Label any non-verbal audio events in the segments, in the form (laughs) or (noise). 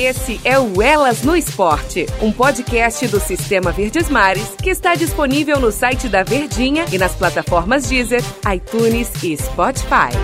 Esse é o Elas no Esporte, um podcast do Sistema Verdes Mares que está disponível no site da Verdinha e nas plataformas Deezer, iTunes e Spotify.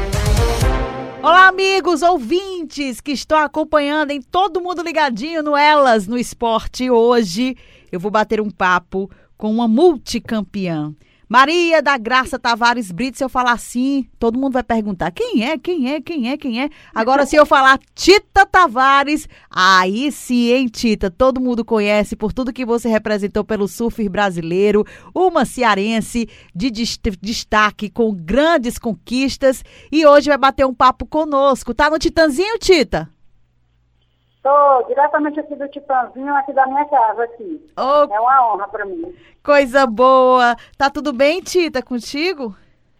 Olá, amigos ouvintes que estão acompanhando em todo mundo ligadinho no Elas no Esporte. Hoje eu vou bater um papo com uma multicampeã. Maria da Graça Tavares Brito, se eu falar assim, todo mundo vai perguntar quem é, quem é, quem é, quem é. Agora, se eu falar Tita Tavares, aí sim, hein, Tita? Todo mundo conhece por tudo que você representou pelo surf brasileiro, uma cearense de destaque com grandes conquistas e hoje vai bater um papo conosco. Tá no Titanzinho, Tita? Estou diretamente aqui do Titãzinho, aqui da minha casa aqui. Oh, é uma honra para mim. Coisa boa. Tá tudo bem, Tita, contigo?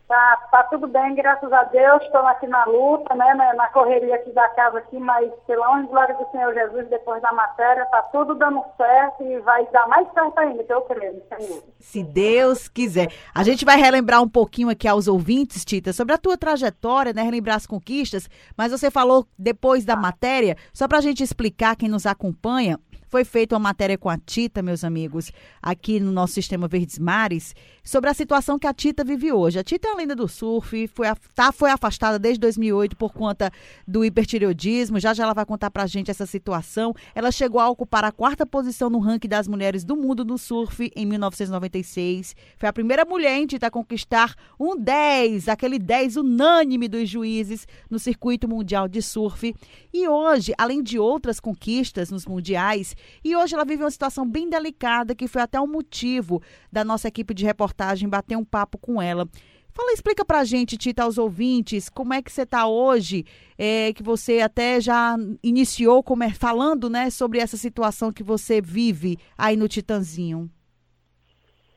Tá, tá tudo bem, graças a Deus. Estou aqui na luta, né, na correria aqui da casa aqui, mas pela honra e glória do Senhor Jesus, depois da matéria, tá tudo dando certo e vai dar mais certo ainda, que eu creio, Senhor. Se Deus quiser. A gente vai relembrar um pouquinho aqui aos ouvintes, Tita, sobre a tua trajetória, né, relembrar as conquistas, mas você falou depois da matéria, só para a gente explicar quem nos acompanha, foi feita uma matéria com a Tita, meus amigos, aqui no nosso Sistema Verdes Mares, sobre a situação que a Tita vive hoje. A Tita é uma lenda do surf, foi, tá, foi afastada desde 2008 por conta do hipertireoidismo. Já já ela vai contar pra gente essa situação. Ela chegou a ocupar a quarta posição no ranking das mulheres do mundo no surf em 1996. Foi a primeira mulher em Tita a conquistar um 10, aquele 10 unânime dos juízes no circuito mundial de surf. E hoje, além de outras conquistas nos mundiais, e hoje ela vive uma situação bem delicada, que foi até um motivo da nossa equipe de reportagem bater um papo com ela. Fala, explica pra gente, Tita, aos ouvintes, como é que você está hoje, é, que você até já iniciou como é, falando, né, sobre essa situação que você vive aí no Titanzinho.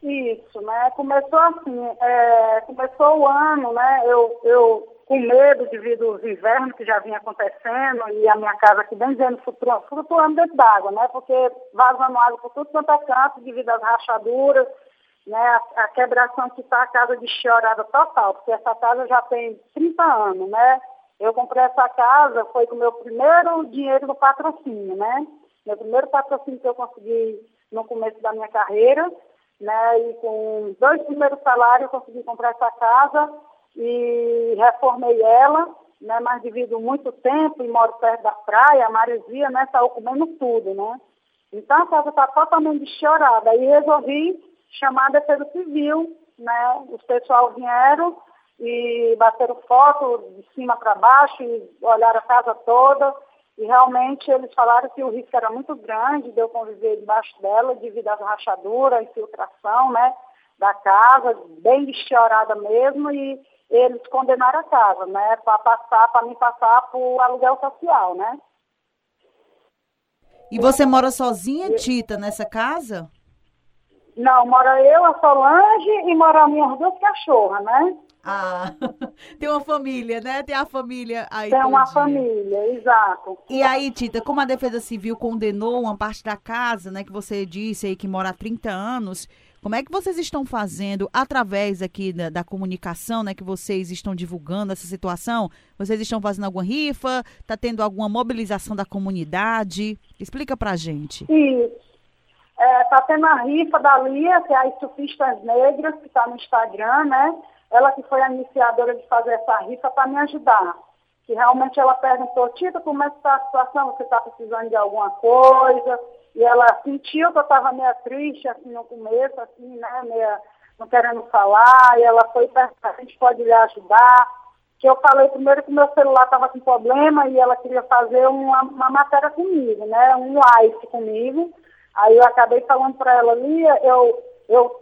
Isso, né, começou assim, é, começou o ano, né, eu, eu com medo devido aos invernos que já vinha acontecendo e a minha casa aqui bem dizendo flutuando, flutuando dentro d'água, né? Porque vazando água por tudo quanto é canto devido às rachaduras, né? A, a quebração que está a casa de chorada total, porque essa casa já tem 30 anos, né? Eu comprei essa casa, foi com o meu primeiro dinheiro no patrocínio, né? Meu primeiro patrocínio que eu consegui no começo da minha carreira, né? E com dois primeiros salários eu consegui comprar essa casa e reformei ela, né, mas devido muito tempo e moro perto da praia, a maresia, né, saiu comendo tudo, né? Então a casa está totalmente chorada. Aí resolvi chamar a Defesa Civil, né? Os pessoal vieram e bateram foto de cima para baixo e olharam a casa toda. E realmente eles falaram que o risco era muito grande de eu conviver debaixo dela devido às rachaduras, infiltração, né? Da casa, bem deschorada mesmo. E eles condenaram a casa, né? Para passar, para me passar por aluguel social, né? E você mora sozinha, Tita, nessa casa? Não, mora eu, a Solange e mora as minhas duas cachorras, né? Ah, (laughs) tem uma família, né? Tem a família aí. Tem uma família, exato. E aí, Tita, como a Defesa Civil condenou uma parte da casa, né, que você disse aí que mora há 30 anos, como é que vocês estão fazendo através aqui da, da, comunicação, né, que vocês estão divulgando essa situação? Vocês estão fazendo alguma rifa? Está tendo alguma mobilização da comunidade? Explica pra gente. Isso. Está é, tá tendo a rifa da Lia, que é a Estufistas Negras, que está no Instagram, né? Ela que foi a iniciadora de fazer essa rifa para me ajudar. Que realmente ela perguntou, Tita, como é que está a situação? Você está precisando de alguma coisa? E ela sentiu que eu estava meio triste, assim, no começo, assim, né, meio não querendo falar, e ela foi perguntar a gente pode lhe ajudar. Que eu falei primeiro que meu celular estava com problema e ela queria fazer uma, uma matéria comigo, né, um live comigo. Aí eu acabei falando para ela, Lia, eu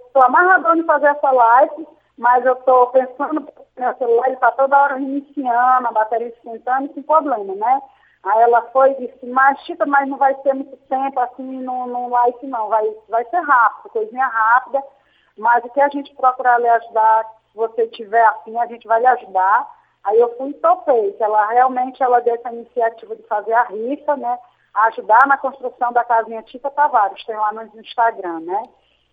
estou amarradona em fazer essa live, mas eu estou pensando meu celular está toda hora iniciando, a bateria esquentando, sem problema, né? Aí ela foi e disse, mas mas não vai ser muito tempo assim no, no live não, vai, vai ser rápido, coisinha rápida, mas o que a gente procurar lhe ajudar, se você tiver afim, a gente vai lhe ajudar. Aí eu fui e topei, que ela realmente ela deu essa iniciativa de fazer a rifa, né? Ajudar na construção da casinha Tita Tavares, tem lá no Instagram, né?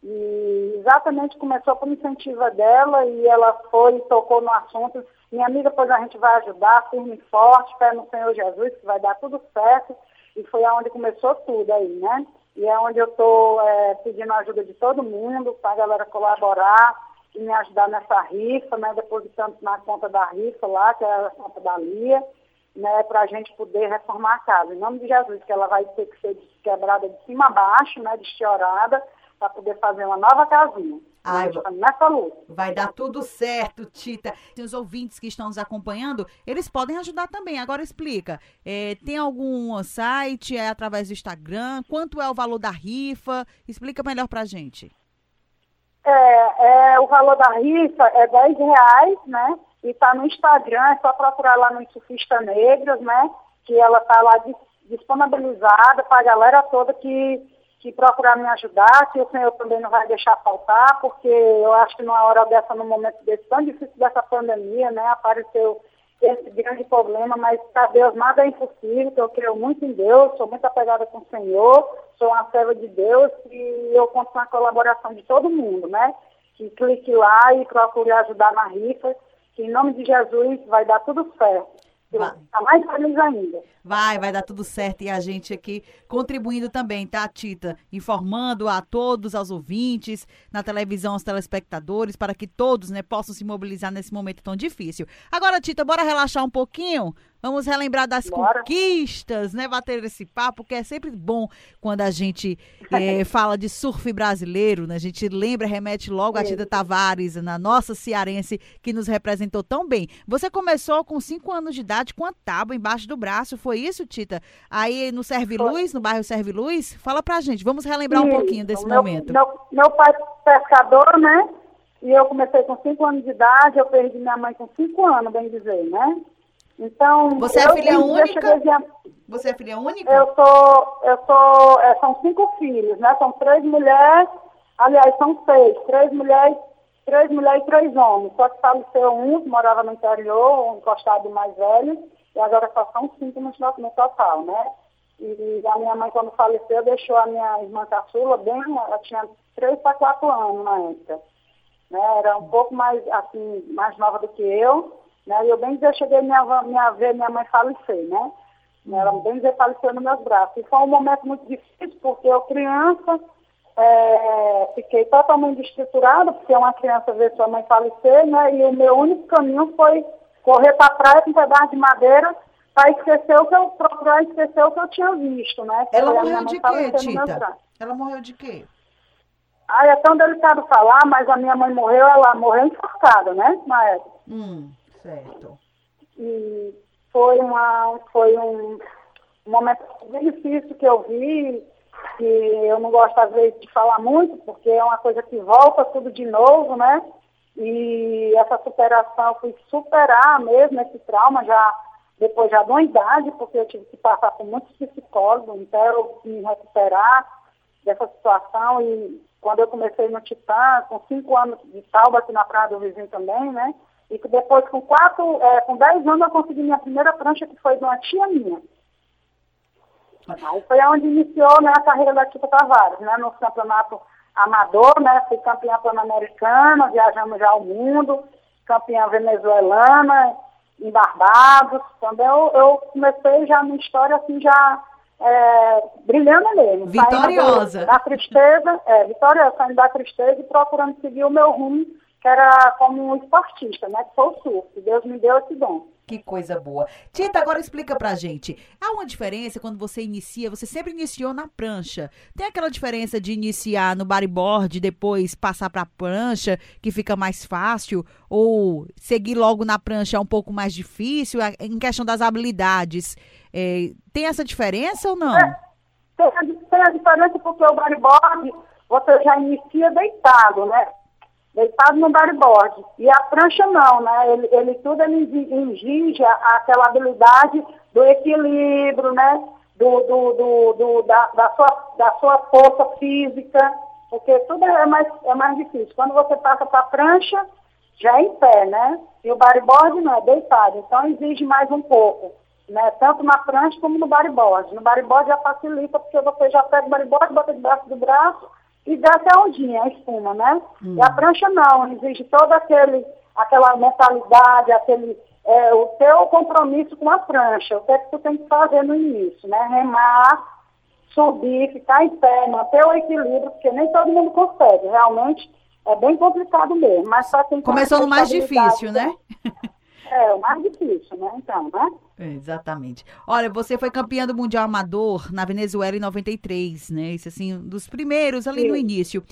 E exatamente começou por iniciativa dela e ela foi tocou no assunto minha amiga, pois a gente vai ajudar, firme e forte, fé no Senhor Jesus, que vai dar tudo certo. E foi aonde começou tudo aí, né? E é onde eu estou é, pedindo a ajuda de todo mundo, para a galera colaborar e me ajudar nessa rifa, né? Depositando na conta da rifa lá, que é a conta da Lia, né? Para a gente poder reformar a casa. Em nome de Jesus, que ela vai ter que ser quebrada de cima a baixo, né? Destiorada, para poder fazer uma nova casinha. Ai, nessa luta. Vai dar tudo certo, Tita. Tem os ouvintes que estão nos acompanhando, eles podem ajudar também. Agora explica. É, tem algum site? É através do Instagram? Quanto é o valor da rifa? Explica melhor pra gente. É, é o valor da rifa é 10 reais, né? E tá no Instagram, é só procurar lá no Surfista Negras, né? Que ela tá lá disponibilizada para a galera toda que que procurar me ajudar, que o Senhor também não vai deixar faltar, porque eu acho que numa hora dessa, num momento desse tão difícil dessa pandemia, né, apareceu esse grande problema, mas para Deus nada é impossível, eu creio muito em Deus, sou muito apegada com o Senhor, sou uma serva de Deus e eu conto com a colaboração de todo mundo, né? Que clique lá e procure ajudar na rifa, que em nome de Jesus vai dar tudo certo. Vai. Tá mais feliz ainda. Vai, vai dar tudo certo. E a gente aqui contribuindo também, tá, Tita? Informando a todos, aos ouvintes, na televisão, aos telespectadores, para que todos né, possam se mobilizar nesse momento tão difícil. Agora, Tita, bora relaxar um pouquinho? Vamos relembrar das Bora. conquistas, né? Bater esse papo, que é sempre bom quando a gente é, (laughs) fala de surf brasileiro, né? A gente lembra, remete logo a Tita Tavares, na nossa cearense, que nos representou tão bem. Você começou com cinco anos de idade com a tábua embaixo do braço, foi isso, Tita? Aí no Serve Luz, no bairro Serve Luz? Fala pra gente, vamos relembrar um pouquinho desse meu, momento. Meu, meu pai pescador, né? E eu comecei com cinco anos de idade, eu perdi minha mãe com cinco anos, bem dizer, né? Então, você é filha única? Você é filha única? Eu sou, eu sou, é, são cinco filhos, né? São três mulheres, aliás, são seis, três mulheres, três mulheres e três homens. Só que faleceu um, que morava no interior, um encostado mais velho, e agora só são cinco no, no total, né? E a minha mãe, quando faleceu, deixou a minha irmã caçula bem, ela tinha três para quatro anos na época. Né? Era um pouco mais, assim, mais nova do que eu. Né? E eu bem dizer, cheguei a minha, minha, ver minha mãe falecer, né? Ela bem dizer faleceu nos meus braços. E foi um momento muito difícil, porque eu criança, é, fiquei totalmente estruturada, porque uma criança vê sua mãe falecer, né? E o meu único caminho foi correr para praia com um pedaço de madeira para esquecer o que eu procurar esquecer o que eu tinha visto, né? Ela morreu de quê, Tita? Ela morreu de quê? Ah, é tão delicado falar, mas a minha mãe morreu, ela morreu enforcada, né, na época. Hum. Certo. E foi, uma, foi um, momento bem difícil que eu vi, que eu não gosto às vezes de falar muito, porque é uma coisa que volta tudo de novo, né? E essa superação, eu fui superar mesmo esse trauma já depois já de uma idade, porque eu tive que passar por muitos psicólogos, então eu me recuperar dessa situação e quando eu comecei no Titã, com cinco anos de salva aqui na Praia do Vizinho também, né? E que depois, com quatro, é, com dez anos, eu consegui minha primeira prancha, que foi de uma tia minha. Aí foi onde iniciou né, a carreira da Tita Tavares, né, no campeonato amador, né, fui campeã pan-americana, viajamos já ao mundo, campeã venezuelana, em Barbados, também eu, eu comecei já minha história assim, já é, brilhando mesmo. Vitoriosa. Da tristeza, é, vitoriosa, saindo da tristeza e procurando seguir o meu rumo que era como um esportista, né? Que foi o surf. Deus me deu esse dom. Que coisa boa. Tita, agora explica pra gente. Há uma diferença quando você inicia, você sempre iniciou na prancha. Tem aquela diferença de iniciar no bodyboard e depois passar pra prancha, que fica mais fácil? Ou seguir logo na prancha é um pouco mais difícil? Em questão das habilidades, é, tem essa diferença ou não? É, tem, a, tem a diferença porque o bodyboard você já inicia deitado, né? Deitado no bodyboard. E a prancha não, né? Ele, ele tudo ele exige aquela habilidade do equilíbrio, né? Do, do, do, do da, da, sua, da sua força física, porque tudo é mais, é mais difícil. Quando você passa para a prancha, já é em pé, né? E o bodyboard não, é deitado. Então exige mais um pouco. Né? Tanto na prancha como no bodyboard. No bodyboard já facilita, porque você já pega o bodyboard, bota debaixo do braço e desce a ondinha, a espuma, né? Hum. E a prancha não, exige toda aquele, aquela mentalidade, aquele, é, o teu compromisso com a prancha, o que, é que tu tem que fazer no início, né? Remar, subir, ficar em pé, manter o equilíbrio, porque nem todo mundo consegue. Realmente é bem complicado mesmo. Mas só quem Começou no mais difícil, né? É, o mais difícil, né? Então, né? Exatamente. Olha, você foi campeã do Mundial Amador na Venezuela em 93, né? Isso assim, um dos primeiros ali Sim. no início.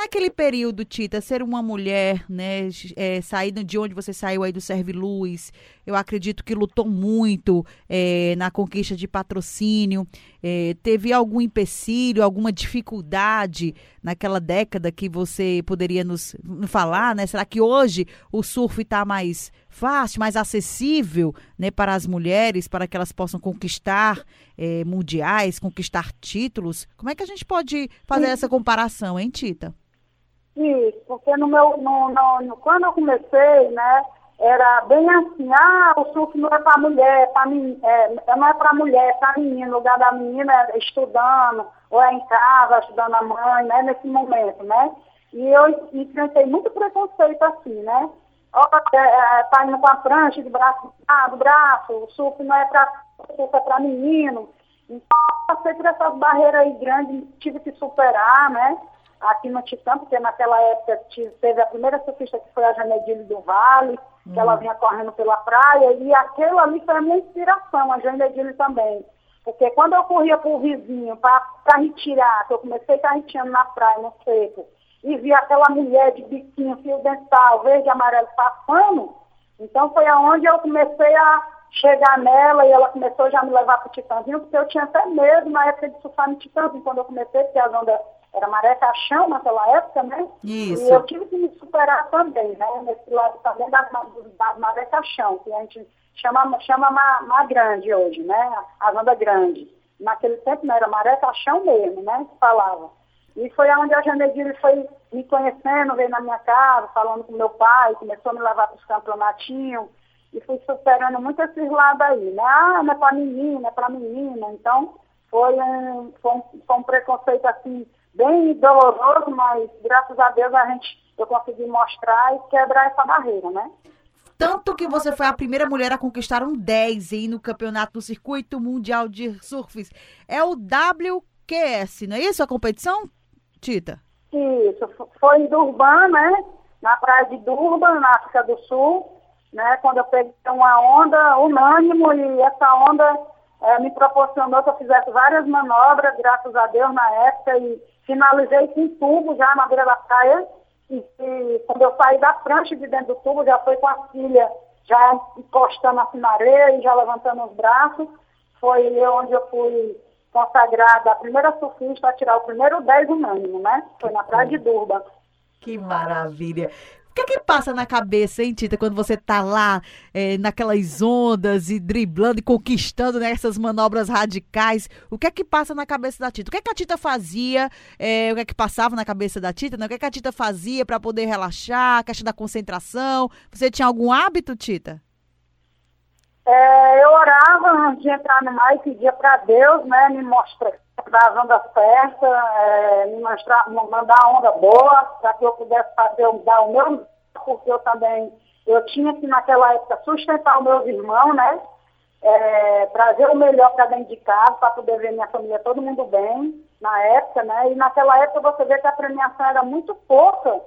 Naquele período, Tita, ser uma mulher, né, é, saindo de onde você saiu aí do Serve Luz, eu acredito que lutou muito é, na conquista de patrocínio. É, teve algum empecilho, alguma dificuldade naquela década que você poderia nos falar, né? Será que hoje o surf está mais fácil, mais acessível, né, para as mulheres, para que elas possam conquistar é, mundiais, conquistar títulos? Como é que a gente pode fazer essa comparação, hein, Tita? Isso, porque no meu, no, no, no, quando eu comecei, né, era bem assim, ah, o surf não é para mulher, pra mim, é, não é para mulher, é para menino, o lugar da menina é estudando, ou é em casa, ajudando a mãe, né, nesse momento, né? E eu enfrentei muito preconceito assim, né? Olha, é, é, tá indo com a prancha de braço ah, do braço, o surf não é para é para menino. Então, passei por essas barreiras aí grandes, tive que superar, né? Aqui no Titã, porque naquela época teve a primeira surfista que foi a Janedine do Vale, que uhum. ela vinha correndo pela praia, e aquela ali foi a minha inspiração, a Janedine também. Porque quando eu corria para o vizinho para retirar, que eu comecei carreteando na praia, no seco, e vi aquela mulher de biquinho, fio dental, verde e amarelo passando, então foi aonde eu comecei a chegar nela e ela começou já a me levar para o Titãzinho, porque eu tinha até medo na época de surfar no Titãzinho, quando eu comecei, porque as ondas era maré caixão naquela época, né? Isso. E eu tive que me superar também, né? Nesse lado também das, das maré caixão, que a gente chama, chama ma, ma grande hoje, né? A onda grande. Naquele tempo não era maré caixão mesmo, né? Que falava. E foi onde a Janedine foi me conhecendo, veio na minha casa, falando com meu pai, começou a me levar para os campeonatinhos, e fui superando muito esses lados aí, né? Ah, não é para menina, é para menina. Então, foi um, foi um, foi um preconceito assim, bem doloroso, mas graças a Deus a gente, eu consegui mostrar e quebrar essa barreira, né? Tanto que você foi a primeira mulher a conquistar um 10 aí no campeonato do Circuito Mundial de Surfs. É o WQS, não é isso a competição, Tita? Isso, foi em Durban, né? Na praia de Durban, na África do Sul, né? Quando eu peguei uma onda unânimo e essa onda é, me proporcionou que eu fizesse várias manobras, graças a Deus, na época, e finalizei com tubo já na beira da praia. E, e, quando eu saí da prancha de dentro do tubo, já foi com a filha já encostando assim na areia e já levantando os braços. Foi onde eu fui consagrada a primeira surfista a tirar o primeiro 10 unânimo, né? Foi na praia de Durban. Que maravilha que é que passa na cabeça, hein, Tita, quando você tá lá é, naquelas ondas e driblando e conquistando né, manobras radicais? O que é que passa na cabeça da Tita? O que é que a Tita fazia? É, o que é que passava na cabeça da Tita? Né? O que é que a Tita fazia para poder relaxar? A da concentração? Você tinha algum hábito, Tita? É, eu orava antes de entrar no mar e pedia para Deus, né, me mostrar das ondas certas, é, me mostrar, mandar uma onda boa, para que eu pudesse fazer, dar o meu, porque eu também, eu tinha que naquela época sustentar os meus irmãos, né, é, trazer o melhor para dentro de casa, para poder ver minha família, todo mundo bem, na época, né, e naquela época você vê que a premiação era muito pouca,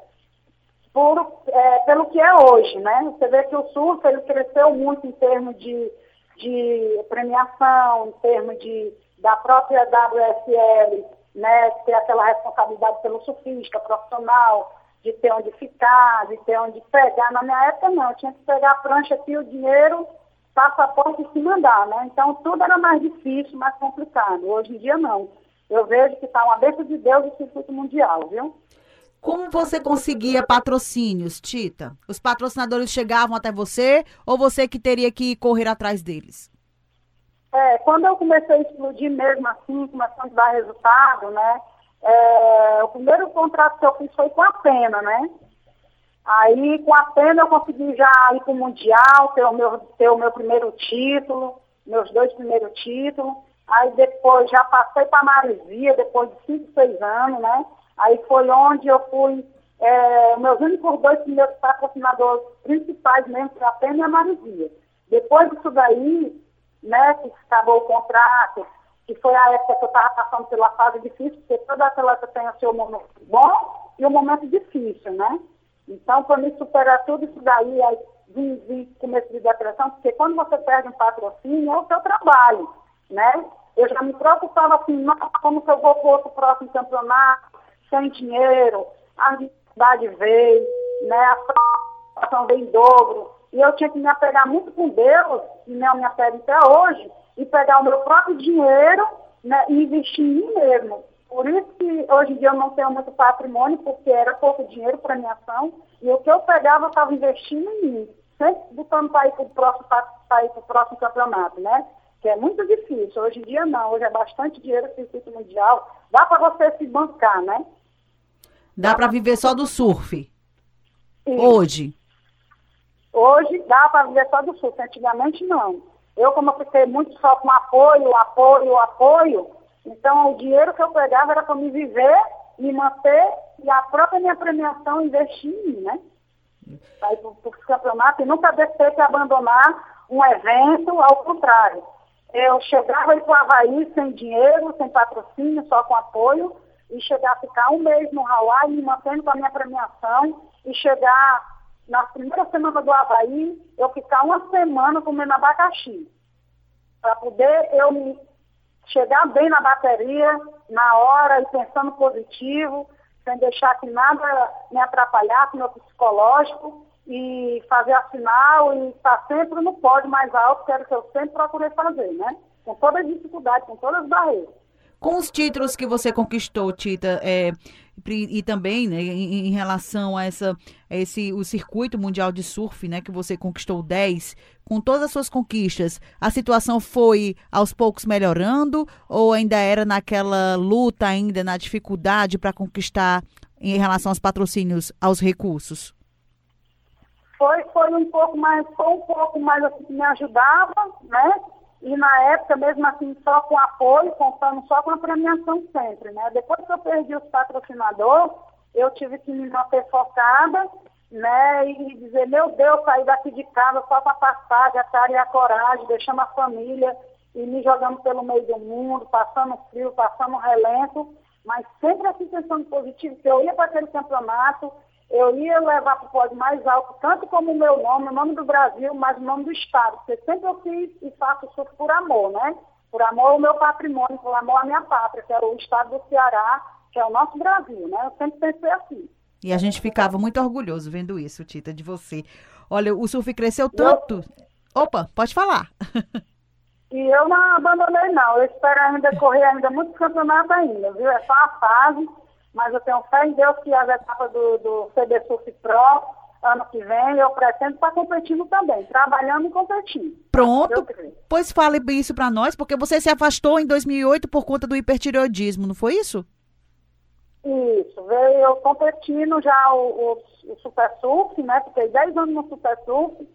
por, é, pelo que é hoje, né? Você vê que o surf ele cresceu muito em termos de, de premiação, em termos de, da própria WSL, né? Ter aquela responsabilidade pelo surfista profissional, de ter onde ficar, de ter onde pegar. Na minha época não, eu tinha que pegar a prancha o dinheiro, passaporte e se mandar, né? Então tudo era mais difícil, mais complicado. Hoje em dia não. Eu vejo que está uma bênção de Deus o circuito mundial, viu? Como você conseguia patrocínios, Tita? Os patrocinadores chegavam até você ou você que teria que correr atrás deles? É, quando eu comecei a explodir mesmo assim, começando a dar resultado, né? É, o primeiro contrato que eu fiz foi com a Pena, né? Aí com a Pena eu consegui já ir para o Mundial, ter o, meu, ter o meu primeiro título, meus dois primeiros títulos. Aí depois já passei para a Marizia, depois de 5, 6 anos, né? Aí foi onde eu fui, é, meus únicos dois primeiros patrocinadores principais mesmo foi a Pena e a Marizia. Depois disso daí, né, que acabou o contrato, que foi a época que eu estava passando pela fase difícil, porque toda atleta tem o seu momento bom e o momento difícil, né? Então, para me superar tudo isso daí, aí vim, vim começo de depressão, porque quando você perde um patrocínio, é o seu trabalho, né? Eu já me preocupava assim, nossa, como que eu vou para o próximo campeonato, sem dinheiro, a dificuldade veio, né? A situação veio em dobro. E eu tinha que me apegar muito com Deus, e não me apego até hoje, e pegar o meu próprio dinheiro né, e investir em mim mesmo. Por isso que hoje em dia eu não tenho muito patrimônio, porque era pouco dinheiro para minha ação, e o que eu pegava eu estava investindo em mim, sempre botando para ir para o próximo, próximo campeonato, né? Que é muito difícil. Hoje em dia não, hoje é bastante dinheiro circuito mundial. Dá para você se bancar, né? Dá, Dá para viver só do surf. Sim. Hoje. Hoje dá para viver só do surf, antigamente não. Eu, como eu fiquei muito só com apoio, apoio, apoio, então o dinheiro que eu pegava era para me viver, me manter e a própria minha premiação investir em mim, né? Ir para os campeonatos e nunca ter que abandonar um evento, ao contrário. Eu chegava aí para o Havaí sem dinheiro, sem patrocínio, só com apoio, e chegar a ficar um mês no Hawaii, me mantendo com a minha premiação, e chegar na primeira semana do Havaí, eu ficar uma semana comendo abacaxi. Para poder eu me chegar bem na bateria, na hora e pensando positivo, sem deixar que nada me atrapalhasse no psicológico e fazer a final e estar sempre no pódio mais alto, que era o que eu sempre procurei fazer, né? Com todas as dificuldades, com todas as barreiras. Com os títulos que você conquistou, Tita, é, e também né, em, em, relação a essa, esse, o circuito mundial de surf, né, que você conquistou 10, com todas as suas conquistas, a situação foi aos poucos melhorando ou ainda era naquela luta ainda, na dificuldade para conquistar em relação aos patrocínios, aos recursos? Foi, foi um pouco mais, foi um pouco mais assim que me ajudava, né? E na época, mesmo assim, só com apoio, contando só com a premiação sempre, né? Depois que eu perdi os patrocinadores, eu tive que me manter focada, né? E dizer, meu Deus, sair daqui de casa só para passar, a cara e a coragem, deixando a família e me jogando pelo meio do mundo, passando frio, passando relento, mas sempre assim pensando positivo, que eu ia para aquele campeonato, eu ia levar para o pódio mais alto, tanto como o meu nome, o nome do Brasil, mas o nome do Estado, porque sempre eu fiz e faço surf por amor, né? Por amor ao meu patrimônio, por amor à minha pátria, que é o Estado do Ceará, que é o nosso Brasil, né? Eu sempre pensei assim. E a gente ficava muito orgulhoso vendo isso, Tita, de você. Olha, o surf cresceu tanto. Opa, pode falar. E eu não abandonei, não. Eu espero ainda correr ainda muitos campeonatos ainda, viu? É só a fase mas eu tenho fé em Deus que as etapas do, do CB Surf Pro, ano que vem, eu pretendo estar competindo também, trabalhando e competindo. Pronto, pois fale isso para nós, porque você se afastou em 2008 por conta do hipertireoidismo, não foi isso? Isso, veio competindo já o, o, o Super Surf, né? Fiquei 10 anos no Super Surf,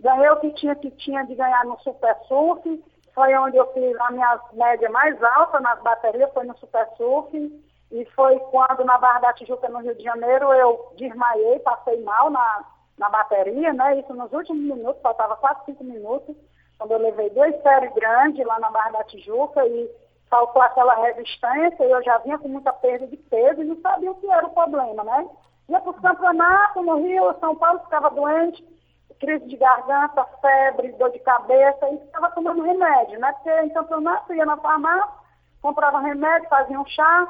ganhei o que tinha, que tinha de ganhar no Super Surf, foi onde eu fiz a minha média mais alta nas baterias, foi no Super Surf. E foi quando na Barra da Tijuca, no Rio de Janeiro, eu desmaiei, passei mal na, na bateria, né? Isso nos últimos minutos, faltava 4, 5 minutos, quando eu levei dois séries grandes lá na Barra da Tijuca e faltou aquela resistência eu já vinha com muita perda de peso e não sabia o que era o problema, né? Ia para os campeonatos no Rio, São Paulo ficava doente, crise de garganta, febre, dor de cabeça e ficava tomando remédio, né? Porque em campeonato ia na farmácia, comprava remédio, fazia um chá,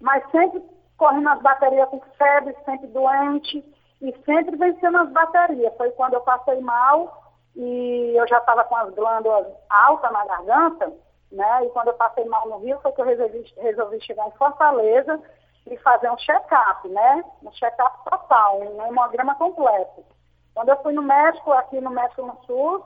mas sempre correndo as baterias com febre, sempre doente e sempre vencendo as baterias. Foi quando eu passei mal e eu já estava com as glândulas altas na garganta, né? E quando eu passei mal no Rio foi que eu resolvi, resolvi chegar em Fortaleza e fazer um check-up, né? Um check-up total, um hemograma completo. Quando eu fui no médico, aqui no México no Sul,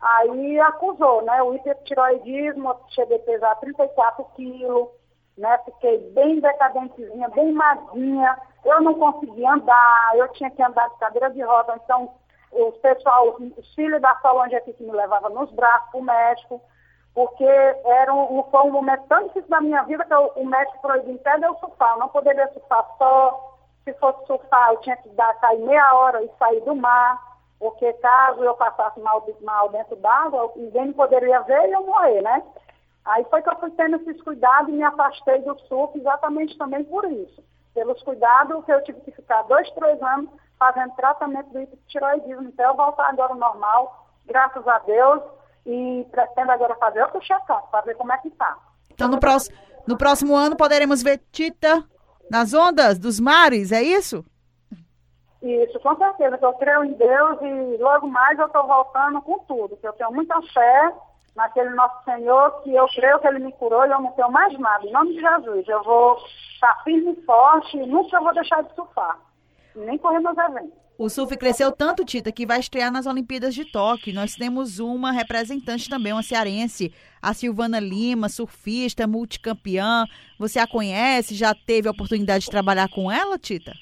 aí acusou, né? O hipertiroidismo, cheguei a pesar 34 quilos, né? Fiquei bem decadentezinha, bem magrinha. Eu não conseguia andar, eu tinha que andar de cadeira de roda. Então, o pessoal, os filhos da Solange aqui que me levava nos braços para o médico, porque era um, foi um momento tão difícil da minha vida que eu, o médico proibiu até de eu surfar. Eu não poderia surfar só. Se fosse surfar, eu tinha que dar, sair meia hora e sair do mar. porque caso eu passasse mal, mal dentro d'água, ninguém poderia ver e eu morrer, né? Aí foi que eu fui tendo esses cuidados e me afastei do surf exatamente também por isso. Pelos cuidados que eu tive que ficar dois, três anos fazendo tratamento do hipotiroidismo. Então eu voltar agora ao normal, graças a Deus, e pretendo agora fazer outro check-up para ver como é que está. Então no próximo, no próximo ano poderemos ver Tita nas ondas dos mares, é isso? Isso, com certeza, que eu creio em Deus e logo mais eu estou voltando com tudo, que eu tenho muita fé naquele nosso Senhor, que eu creio que Ele me curou e eu não tenho mais nada. Em nome de Jesus, eu vou estar firme e forte e nunca vou deixar de surfar, nem correr meus eventos. O surf cresceu tanto, Tita, que vai estrear nas Olimpíadas de Tóquio. Nós temos uma representante também, uma cearense, a Silvana Lima, surfista, multicampeã. Você a conhece? Já teve a oportunidade de trabalhar com ela, Tita?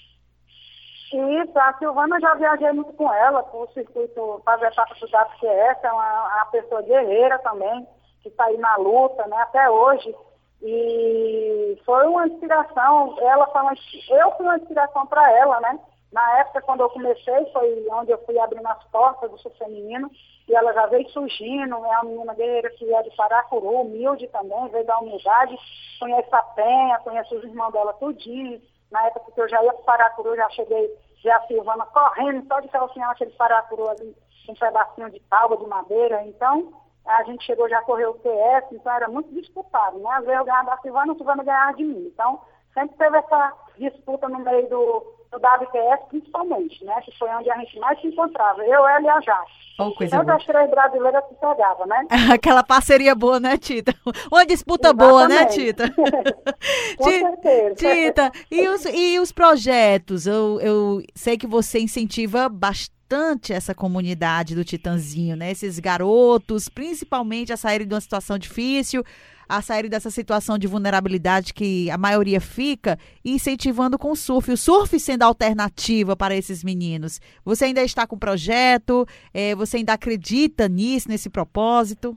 Isso, a Silvana já viajei muito com ela, por o circuito fazer etapa do WQS, é uma, uma pessoa guerreira também, que está aí na luta, né, até hoje. E foi uma inspiração, ela foi uma, eu fui uma inspiração para ela, né? Na época, quando eu comecei, foi onde eu fui abrindo as portas do sul feminino, e ela já veio surgindo, é uma menina guerreira que é de Paracuru, humilde também, veio da humildade, conhece a Penha, conhece os irmãos dela tudinho, na época que eu já ia para Paracuru, já cheguei, já a Silvana correndo, só de calcinha, aquele Paracuru ali, um pedacinho de tábua, de madeira. Então, a gente chegou, já correu o TS, então era muito disputado, né? Às vezes eu ganhava da Silvana, a Silvana ganhava de mim. Então, sempre teve essa disputa no meio do, do WQS, principalmente, né? Que foi onde a gente mais se encontrava, eu, ela e a Jace. Oh, coisa Tanto as três brasileiras se pegavam, né? (laughs) Aquela parceria boa, né, Tita? Uma disputa Exatamente. boa, né, Tita? (laughs) Com (laughs) certeza. Tita, e os, e os projetos? Eu, eu sei que você incentiva bastante essa comunidade do Titanzinho, né? Esses garotos, principalmente a saírem de uma situação difícil, a sair dessa situação de vulnerabilidade que a maioria fica e incentivando com o surf. O surf sendo alternativa para esses meninos. Você ainda está com o projeto? É, você ainda acredita nisso, nesse propósito?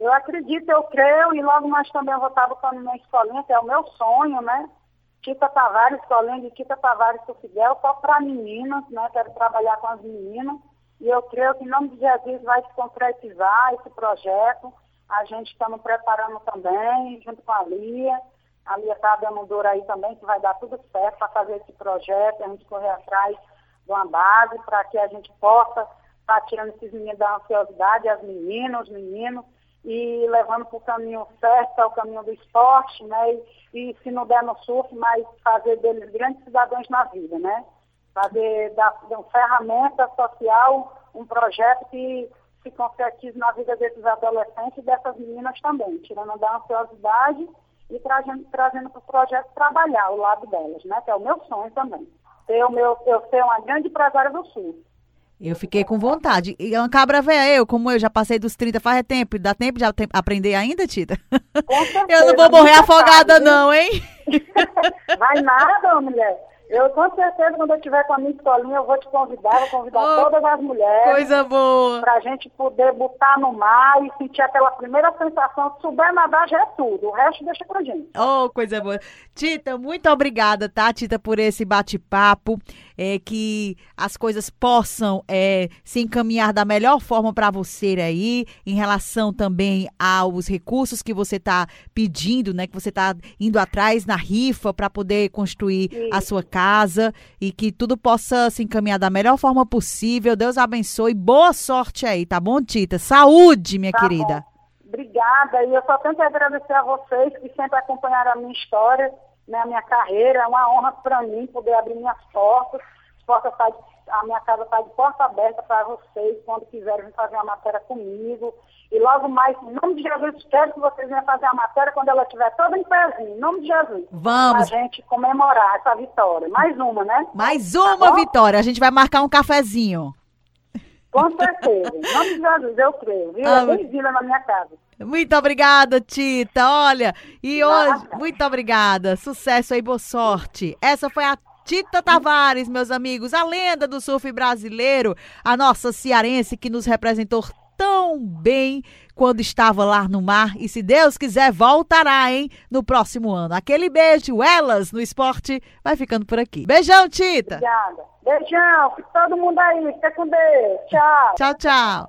Eu acredito, eu creio, e logo mais também eu vou estar botando minha escolinha, que é o meu sonho, né? Tita Tavares, escolinha de Tita Tavares Sufidel, só para meninas, né? Quero trabalhar com as meninas. E eu creio que em nome de Jesus vai se concretizar esse projeto. A gente estamos preparando também, junto com a Lia. A Lia está dando dor aí também, que vai dar tudo certo para fazer esse projeto, a gente correr atrás de uma base para que a gente possa estar tá tirando esses meninos da ansiosidade, as meninas, os meninos, e levando para o caminho certo, é o caminho do esporte, né? E, e, se não der no surf, mas fazer deles grandes cidadãos na vida, né? Fazer da, da ferramenta social, um projeto que se concretize na vida desses adolescentes e dessas meninas também, tirando da ansiosidade e trazendo, trazendo para o projeto trabalhar o lado delas, né? Que é o meu sonho também. Ter o meu, eu ser uma grande empresária do Sul. Eu fiquei com vontade. E uma cabra velha, eu, como eu já passei dos 30 faz tempo, dá tempo de aprender ainda, Tita? Com certeza, (laughs) eu não vou morrer afogada, tarde, não, hein? (laughs) Vai nada, mulher. Eu, com certeza, quando eu estiver com a minha escolinha, eu vou te convidar, vou convidar oh, todas as mulheres. Coisa boa. Pra gente poder botar no mar e sentir aquela primeira sensação. Se souber nadar, já é tudo. O resto deixa pra gente. Oh, coisa boa. Tita, muito obrigada, tá, Tita, por esse bate-papo. É, que as coisas possam é, se encaminhar da melhor forma para você aí, em relação também aos recursos que você está pedindo, né? Que você está indo atrás na rifa para poder construir Sim. a sua casa e que tudo possa se encaminhar da melhor forma possível. Deus abençoe. Boa sorte aí, tá bom, Tita? Saúde, minha tá querida. Bom. Obrigada. E eu só tenho que agradecer a vocês que sempre acompanharam a minha história, né, a minha carreira. É uma honra para mim poder abrir minhas portas. portas tá de, a minha casa está de porta aberta para vocês, quando quiserem fazer uma matéria comigo. E logo mais, em nome de Jesus, quero que vocês venham fazer a matéria quando ela estiver toda em pezinho, em nome de Jesus. Vamos. Para a gente comemorar essa vitória. Mais uma, né? Mais uma tá vitória. A gente vai marcar um cafezinho. Com certeza. Em nome de Jesus, eu creio. Viu? Ah, Bem-vinda na minha casa. Muito obrigada, Tita. Olha, e hoje, muito obrigada. Sucesso aí, boa sorte. Essa foi a Tita Tavares, meus amigos, a lenda do surf brasileiro, a nossa cearense que nos representou tão bem quando estava lá no mar e se Deus quiser voltará, hein, no próximo ano. Aquele beijo, elas no esporte vai ficando por aqui. Beijão, Tita. Obrigada. Beijão, todo mundo aí, fica com Deus. Tchau. Tchau, tchau.